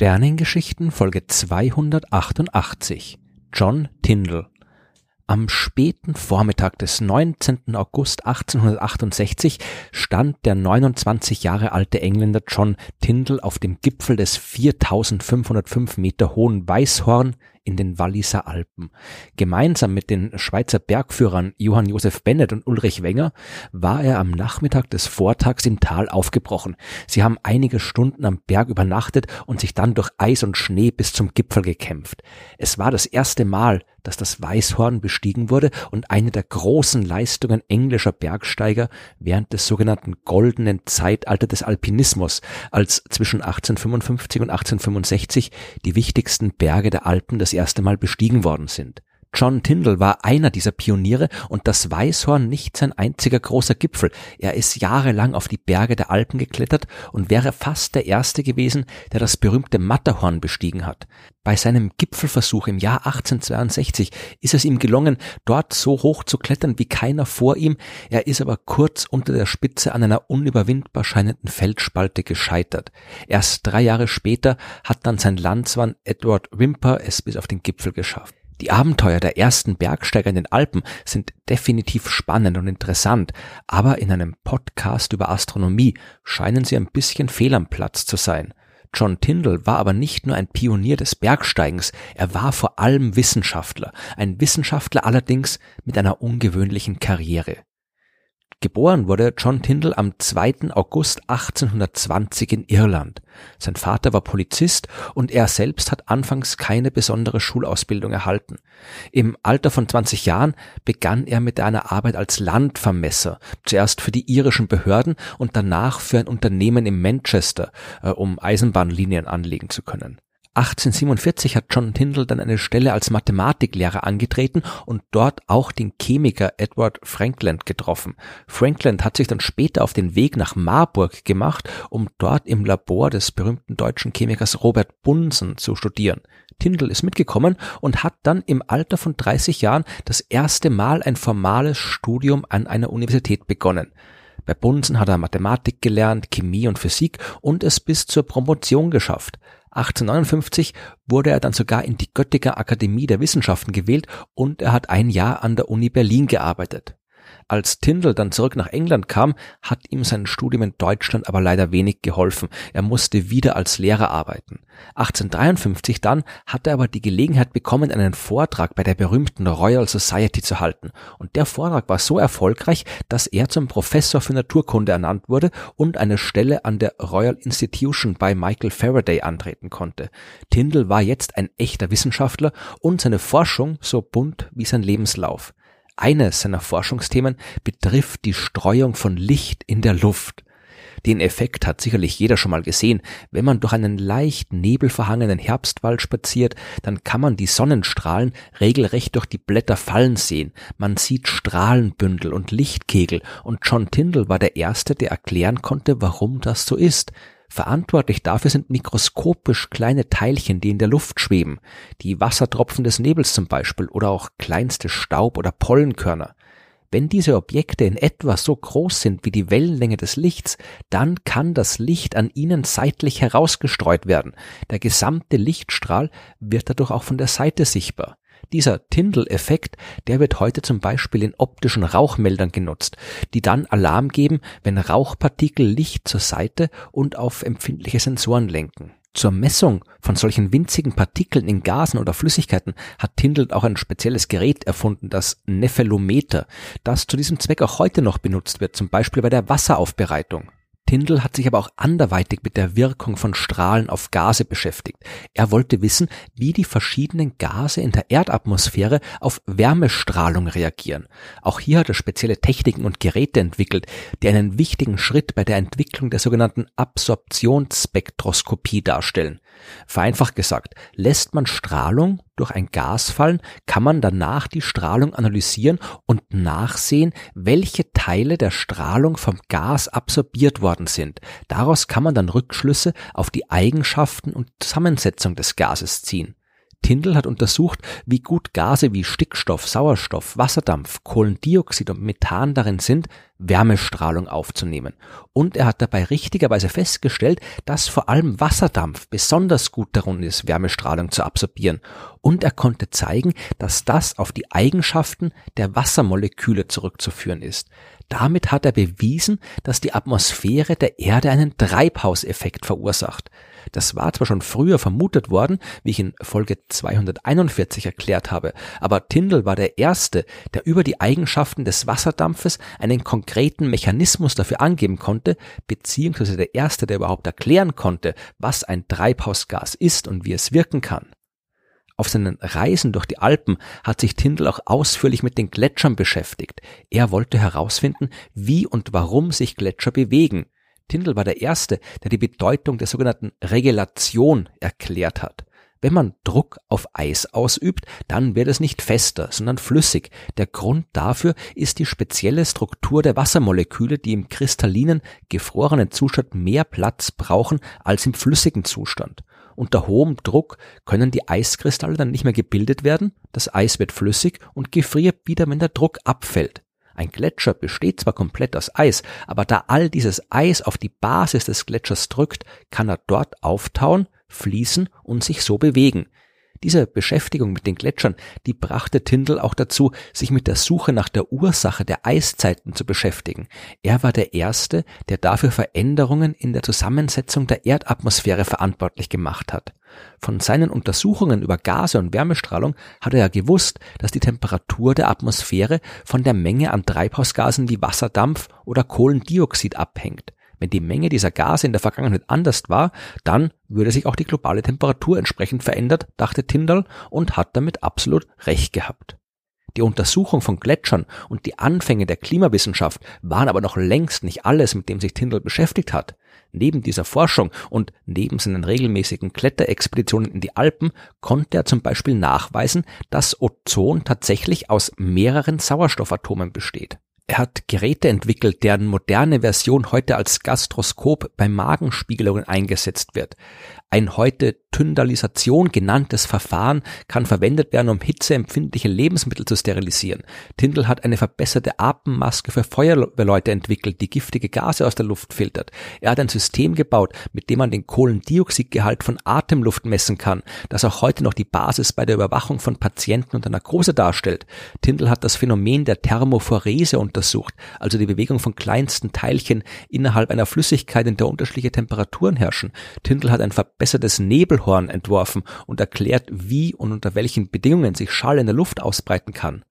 Sternengeschichten Folge 288 John Tyndall Am späten Vormittag des 19. August 1868 stand der 29 Jahre alte Engländer John Tyndall auf dem Gipfel des 4505 Meter hohen Weißhorn in den Walliser Alpen. Gemeinsam mit den Schweizer Bergführern Johann Josef Bennett und Ulrich Wenger war er am Nachmittag des Vortags im Tal aufgebrochen. Sie haben einige Stunden am Berg übernachtet und sich dann durch Eis und Schnee bis zum Gipfel gekämpft. Es war das erste Mal, dass das Weißhorn bestiegen wurde und eine der großen Leistungen englischer Bergsteiger während des sogenannten goldenen Zeitalter des Alpinismus, als zwischen 1855 und 1865 die wichtigsten Berge der Alpen das erste Mal bestiegen worden sind. John Tyndall war einer dieser Pioniere und das Weißhorn nicht sein einziger großer Gipfel. Er ist jahrelang auf die Berge der Alpen geklettert und wäre fast der erste gewesen, der das berühmte Matterhorn bestiegen hat. Bei seinem Gipfelversuch im Jahr 1862 ist es ihm gelungen, dort so hoch zu klettern wie keiner vor ihm. Er ist aber kurz unter der Spitze an einer unüberwindbar scheinenden Felsspalte gescheitert. Erst drei Jahre später hat dann sein Landsmann Edward Wimper es bis auf den Gipfel geschafft. Die Abenteuer der ersten Bergsteiger in den Alpen sind definitiv spannend und interessant, aber in einem Podcast über Astronomie scheinen sie ein bisschen fehl am Platz zu sein. John Tyndall war aber nicht nur ein Pionier des Bergsteigens, er war vor allem Wissenschaftler, ein Wissenschaftler allerdings mit einer ungewöhnlichen Karriere. Geboren wurde John Tyndall am 2. August 1820 in Irland. Sein Vater war Polizist und er selbst hat anfangs keine besondere Schulausbildung erhalten. Im Alter von 20 Jahren begann er mit einer Arbeit als Landvermesser, zuerst für die irischen Behörden und danach für ein Unternehmen in Manchester, äh, um Eisenbahnlinien anlegen zu können. 1847 hat John Tyndall dann eine Stelle als Mathematiklehrer angetreten und dort auch den Chemiker Edward Frankland getroffen. Frankland hat sich dann später auf den Weg nach Marburg gemacht, um dort im Labor des berühmten deutschen Chemikers Robert Bunsen zu studieren. Tyndall ist mitgekommen und hat dann im Alter von 30 Jahren das erste Mal ein formales Studium an einer Universität begonnen. Bei Bunsen hat er Mathematik gelernt, Chemie und Physik und es bis zur Promotion geschafft. 1859 wurde er dann sogar in die Göttinger Akademie der Wissenschaften gewählt und er hat ein Jahr an der Uni Berlin gearbeitet. Als Tyndall dann zurück nach England kam, hat ihm sein Studium in Deutschland aber leider wenig geholfen. Er musste wieder als Lehrer arbeiten. 1853 dann hat er aber die Gelegenheit bekommen, einen Vortrag bei der berühmten Royal Society zu halten. Und der Vortrag war so erfolgreich, dass er zum Professor für Naturkunde ernannt wurde und eine Stelle an der Royal Institution bei Michael Faraday antreten konnte. Tyndall war jetzt ein echter Wissenschaftler und seine Forschung so bunt wie sein Lebenslauf. Eines seiner Forschungsthemen betrifft die Streuung von Licht in der Luft. Den Effekt hat sicherlich jeder schon mal gesehen. Wenn man durch einen leicht nebelverhangenen Herbstwald spaziert, dann kann man die Sonnenstrahlen regelrecht durch die Blätter fallen sehen. Man sieht Strahlenbündel und Lichtkegel und John Tyndall war der Erste, der erklären konnte, warum das so ist. Verantwortlich dafür sind mikroskopisch kleine Teilchen, die in der Luft schweben, die Wassertropfen des Nebels zum Beispiel oder auch kleinste Staub- oder Pollenkörner. Wenn diese Objekte in etwa so groß sind wie die Wellenlänge des Lichts, dann kann das Licht an ihnen seitlich herausgestreut werden. Der gesamte Lichtstrahl wird dadurch auch von der Seite sichtbar. Dieser Tyndall-Effekt, der wird heute zum Beispiel in optischen Rauchmeldern genutzt, die dann Alarm geben, wenn Rauchpartikel Licht zur Seite und auf empfindliche Sensoren lenken. Zur Messung von solchen winzigen Partikeln in Gasen oder Flüssigkeiten hat Tyndall auch ein spezielles Gerät erfunden, das Nephelometer, das zu diesem Zweck auch heute noch benutzt wird, zum Beispiel bei der Wasseraufbereitung. Tyndall hat sich aber auch anderweitig mit der Wirkung von Strahlen auf Gase beschäftigt. Er wollte wissen, wie die verschiedenen Gase in der Erdatmosphäre auf Wärmestrahlung reagieren. Auch hier hat er spezielle Techniken und Geräte entwickelt, die einen wichtigen Schritt bei der Entwicklung der sogenannten Absorptionsspektroskopie darstellen. Vereinfacht gesagt, lässt man Strahlung durch ein Gas fallen, kann man danach die Strahlung analysieren und nachsehen, welche Teile der Strahlung vom Gas absorbiert worden sind. Daraus kann man dann Rückschlüsse auf die Eigenschaften und Zusammensetzung des Gases ziehen. Tyndall hat untersucht, wie gut Gase wie Stickstoff, Sauerstoff, Wasserdampf, Kohlendioxid und Methan darin sind, Wärmestrahlung aufzunehmen. Und er hat dabei richtigerweise festgestellt, dass vor allem Wasserdampf besonders gut darin ist, Wärmestrahlung zu absorbieren. Und er konnte zeigen, dass das auf die Eigenschaften der Wassermoleküle zurückzuführen ist. Damit hat er bewiesen, dass die Atmosphäre der Erde einen Treibhauseffekt verursacht. Das war zwar schon früher vermutet worden, wie ich in Folge 241 erklärt habe, aber Tyndall war der Erste, der über die Eigenschaften des Wasserdampfes einen konkreten Mechanismus dafür angeben konnte, beziehungsweise der Erste, der überhaupt erklären konnte, was ein Treibhausgas ist und wie es wirken kann. Auf seinen Reisen durch die Alpen hat sich Tyndall auch ausführlich mit den Gletschern beschäftigt. Er wollte herausfinden, wie und warum sich Gletscher bewegen. Tyndall war der Erste, der die Bedeutung der sogenannten Regelation erklärt hat. Wenn man Druck auf Eis ausübt, dann wird es nicht fester, sondern flüssig. Der Grund dafür ist die spezielle Struktur der Wassermoleküle, die im kristallinen, gefrorenen Zustand mehr Platz brauchen als im flüssigen Zustand. Unter hohem Druck können die Eiskristalle dann nicht mehr gebildet werden, das Eis wird flüssig und gefriert wieder, wenn der Druck abfällt. Ein Gletscher besteht zwar komplett aus Eis, aber da all dieses Eis auf die Basis des Gletschers drückt, kann er dort auftauen, fließen und sich so bewegen. Diese Beschäftigung mit den Gletschern, die brachte Tyndall auch dazu, sich mit der Suche nach der Ursache der Eiszeiten zu beschäftigen. Er war der Erste, der dafür Veränderungen in der Zusammensetzung der Erdatmosphäre verantwortlich gemacht hat. Von seinen Untersuchungen über Gase und Wärmestrahlung hat er ja gewusst, dass die Temperatur der Atmosphäre von der Menge an Treibhausgasen wie Wasserdampf oder Kohlendioxid abhängt. Wenn die Menge dieser Gase in der Vergangenheit anders war, dann würde sich auch die globale Temperatur entsprechend verändert, dachte Tyndall und hat damit absolut recht gehabt. Die Untersuchung von Gletschern und die Anfänge der Klimawissenschaft waren aber noch längst nicht alles, mit dem sich Tyndall beschäftigt hat. Neben dieser Forschung und neben seinen regelmäßigen Kletterexpeditionen in die Alpen konnte er zum Beispiel nachweisen, dass Ozon tatsächlich aus mehreren Sauerstoffatomen besteht. Er hat Geräte entwickelt, deren moderne Version heute als Gastroskop bei Magenspiegelungen eingesetzt wird. Ein heute Tyndalisation genanntes Verfahren kann verwendet werden, um hitzeempfindliche Lebensmittel zu sterilisieren. Tyndall hat eine verbesserte Atemmaske für Feuerwehrleute entwickelt, die giftige Gase aus der Luft filtert. Er hat ein System gebaut, mit dem man den Kohlendioxidgehalt von Atemluft messen kann, das auch heute noch die Basis bei der Überwachung von Patienten unter Narkose darstellt. Tyndall hat das Phänomen der Thermophorese untersucht, also die Bewegung von kleinsten Teilchen innerhalb einer Flüssigkeit, in der unterschiedliche Temperaturen herrschen. Tyndall hat ein verbessertes Nebelhorn entworfen und erklärt, wie und unter welchen Bedingungen sich Schall in der Luft ausbreiten kann.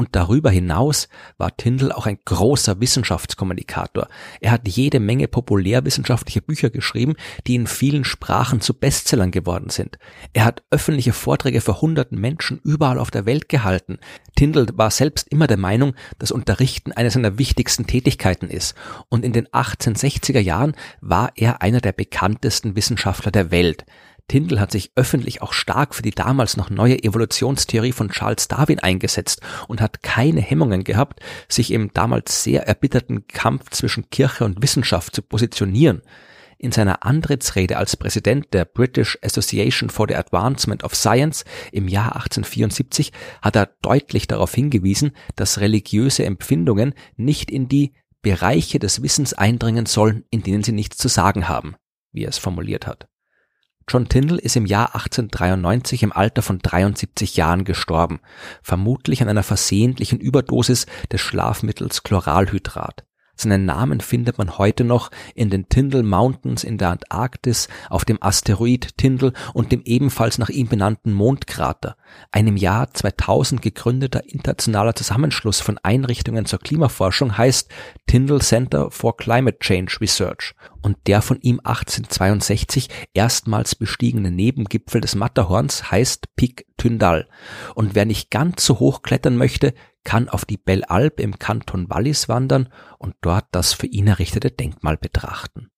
Und darüber hinaus war Tyndall auch ein großer Wissenschaftskommunikator. Er hat jede Menge populärwissenschaftliche Bücher geschrieben, die in vielen Sprachen zu Bestsellern geworden sind. Er hat öffentliche Vorträge für hunderten Menschen überall auf der Welt gehalten. Tyndall war selbst immer der Meinung, dass Unterrichten eine seiner wichtigsten Tätigkeiten ist. Und in den 1860er Jahren war er einer der bekanntesten Wissenschaftler der Welt. Tyndall hat sich öffentlich auch stark für die damals noch neue Evolutionstheorie von Charles Darwin eingesetzt und hat keine Hemmungen gehabt, sich im damals sehr erbitterten Kampf zwischen Kirche und Wissenschaft zu positionieren. In seiner Antrittsrede als Präsident der British Association for the Advancement of Science im Jahr 1874 hat er deutlich darauf hingewiesen, dass religiöse Empfindungen nicht in die Bereiche des Wissens eindringen sollen, in denen sie nichts zu sagen haben, wie er es formuliert hat. John Tyndall ist im Jahr 1893 im Alter von 73 Jahren gestorben, vermutlich an einer versehentlichen Überdosis des Schlafmittels Chloralhydrat. Seinen Namen findet man heute noch in den Tyndall Mountains in der Antarktis, auf dem Asteroid Tyndall und dem ebenfalls nach ihm benannten Mondkrater, einem Jahr 2000 gegründeter internationaler Zusammenschluss von Einrichtungen zur Klimaforschung heißt Tyndall Center for Climate Change Research. Und der von ihm 1862 erstmals bestiegene Nebengipfel des Matterhorns heißt Peak Tyndall. Und wer nicht ganz so hoch klettern möchte, kann auf die Belle Alp im Kanton Wallis wandern und dort das für ihn errichtete Denkmal betrachten.